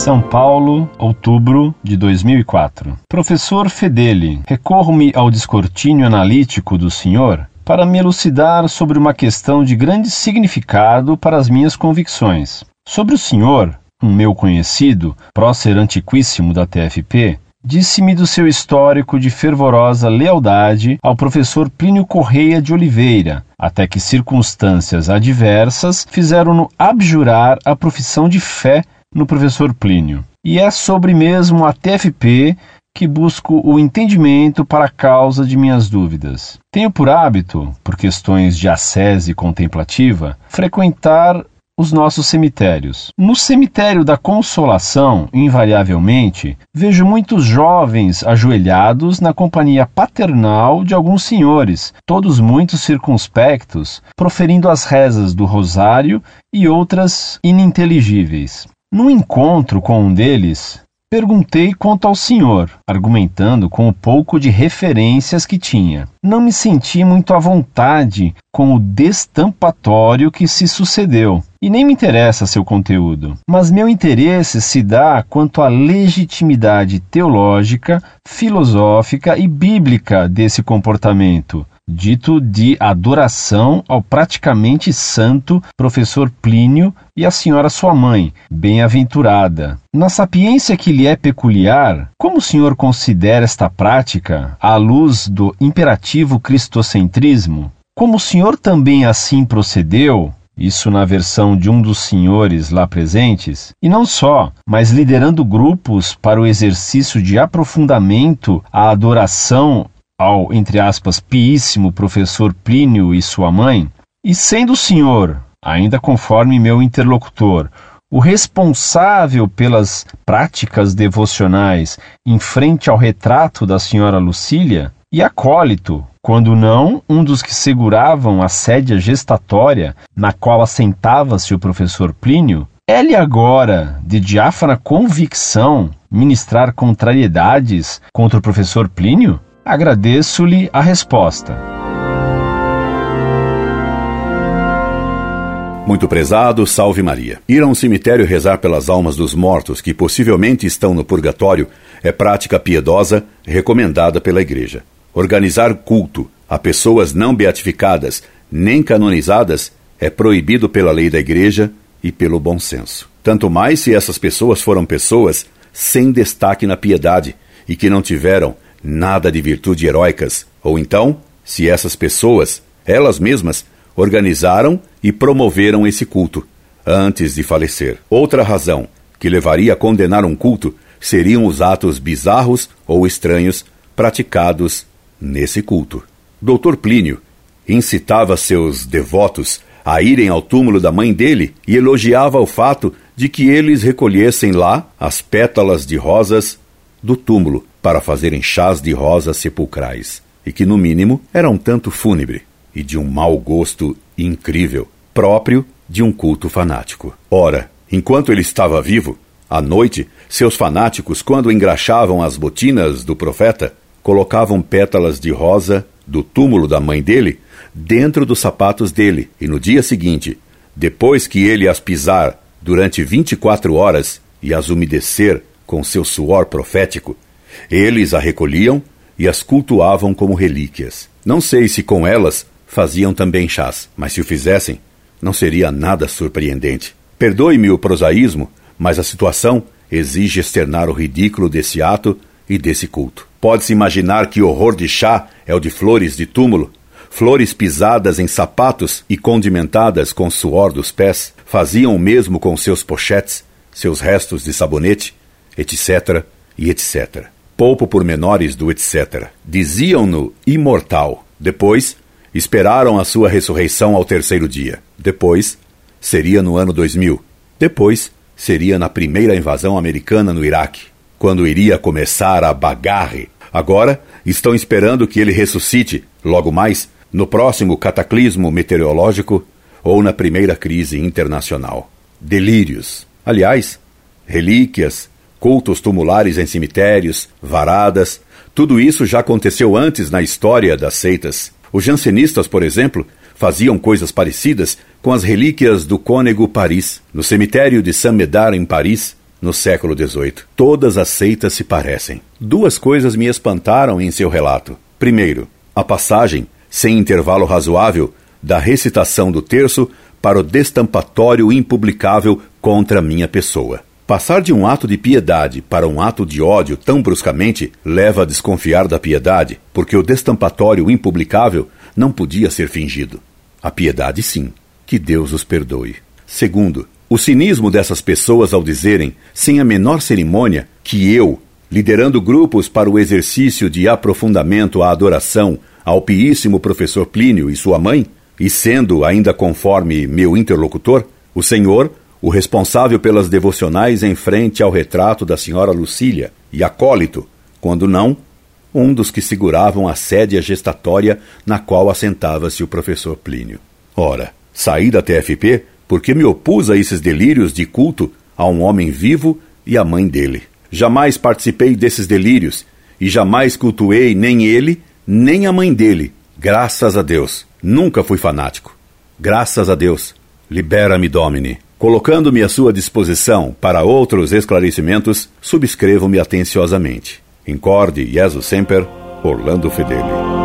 São Paulo, outubro de 2004. Professor Fedeli, recorro-me ao descortínio analítico do senhor para me elucidar sobre uma questão de grande significado para as minhas convicções. Sobre o senhor, um meu conhecido, prócer antiquíssimo da TFP, disse-me do seu histórico de fervorosa lealdade ao professor Plínio Correia de Oliveira, até que circunstâncias adversas fizeram-no abjurar a profissão de fé no professor Plínio. E é sobre mesmo a TFP que busco o entendimento para a causa de minhas dúvidas. Tenho por hábito, por questões de ascese contemplativa, frequentar os nossos cemitérios. No cemitério da Consolação, invariavelmente, vejo muitos jovens ajoelhados na companhia paternal de alguns senhores, todos muito circunspectos, proferindo as rezas do rosário e outras ininteligíveis. Num encontro com um deles, Perguntei quanto ao senhor, argumentando com o pouco de referências que tinha. Não me senti muito à vontade com o destampatório que se sucedeu, e nem me interessa seu conteúdo. Mas meu interesse se dá quanto à legitimidade teológica, filosófica e bíblica desse comportamento, dito de adoração ao praticamente santo professor Plínio e à senhora sua mãe, bem-aventurada. Na sapiência que lhe é peculiar, como o senhor considera esta prática à luz do imperativo cristocentrismo? Como o senhor também assim procedeu, isso na versão de um dos senhores lá presentes, e não só, mas liderando grupos para o exercício de aprofundamento à adoração ao, entre aspas, piíssimo professor Plínio e sua mãe, e sendo o senhor, ainda conforme meu interlocutor, o responsável pelas práticas devocionais em frente ao retrato da senhora Lucília, e acólito, quando não um dos que seguravam a sédia gestatória na qual assentava-se o professor Plínio, é-lhe agora, de diáfana convicção, ministrar contrariedades contra o professor Plínio? Agradeço-lhe a resposta. Muito prezado, salve Maria. Ir a um cemitério rezar pelas almas dos mortos que possivelmente estão no purgatório é prática piedosa recomendada pela Igreja. Organizar culto a pessoas não beatificadas nem canonizadas é proibido pela lei da Igreja e pelo bom senso. Tanto mais se essas pessoas foram pessoas sem destaque na piedade e que não tiveram nada de virtude heróicas, ou então, se essas pessoas, elas mesmas, organizaram e promoveram esse culto antes de falecer. Outra razão que levaria a condenar um culto seriam os atos bizarros ou estranhos praticados nesse culto. Dr. Plínio incitava seus devotos a irem ao túmulo da mãe dele e elogiava o fato de que eles recolhessem lá as pétalas de rosas do túmulo para fazerem chás de rosas sepulcrais, e que, no mínimo, era um tanto fúnebre e de um mau gosto incrível, próprio de um culto fanático. Ora, enquanto ele estava vivo, à noite, seus fanáticos, quando engraxavam as botinas do profeta, colocavam pétalas de rosa do túmulo da mãe dele dentro dos sapatos dele, e no dia seguinte, depois que ele as pisar durante vinte e quatro horas e as umedecer com seu suor profético, eles a recolhiam e as cultuavam como relíquias. Não sei se com elas faziam também chás, mas se o fizessem, não seria nada surpreendente. Perdoe-me o prosaísmo, mas a situação exige externar o ridículo desse ato e desse culto. Pode-se imaginar que horror de chá é o de flores de túmulo, flores pisadas em sapatos e condimentadas com suor dos pés, faziam o mesmo com seus pochetes, seus restos de sabonete, etc. e etc. Poupo pormenores do etc. Diziam-no imortal. Depois, esperaram a sua ressurreição ao terceiro dia. Depois, seria no ano 2000. Depois, seria na primeira invasão americana no Iraque, quando iria começar a bagarre. Agora, estão esperando que ele ressuscite, logo mais, no próximo cataclismo meteorológico ou na primeira crise internacional. Delírios. Aliás, relíquias, cultos tumulares em cemitérios, varadas, tudo isso já aconteceu antes na história das seitas. Os jansenistas, por exemplo, faziam coisas parecidas com as relíquias do cônego Paris. No cemitério de Saint-Médard, em Paris, no século XVIII. Todas as seitas se parecem. Duas coisas me espantaram em seu relato. Primeiro, a passagem, sem intervalo razoável, da recitação do terço para o destampatório impublicável contra minha pessoa. Passar de um ato de piedade para um ato de ódio tão bruscamente leva a desconfiar da piedade, porque o destampatório impublicável não podia ser fingido. A piedade, sim. Que Deus os perdoe. Segundo, o cinismo dessas pessoas ao dizerem, sem a menor cerimônia, que eu, liderando grupos para o exercício de aprofundamento à adoração ao piíssimo professor Plínio e sua mãe, e sendo, ainda conforme meu interlocutor, o Senhor, o responsável pelas devocionais em frente ao retrato da senhora Lucília, e acólito, quando não, um dos que seguravam a sédia gestatória na qual assentava-se o professor Plínio. Ora, saí da TFP porque me opus a esses delírios de culto a um homem vivo e à mãe dele. Jamais participei desses delírios e jamais cultuei nem ele, nem a mãe dele. Graças a Deus. Nunca fui fanático. Graças a Deus. Libera-me, Domine. Colocando-me à sua disposição para outros esclarecimentos, subscrevo-me atenciosamente. Incorde Jesus Semper, Orlando Fedeli.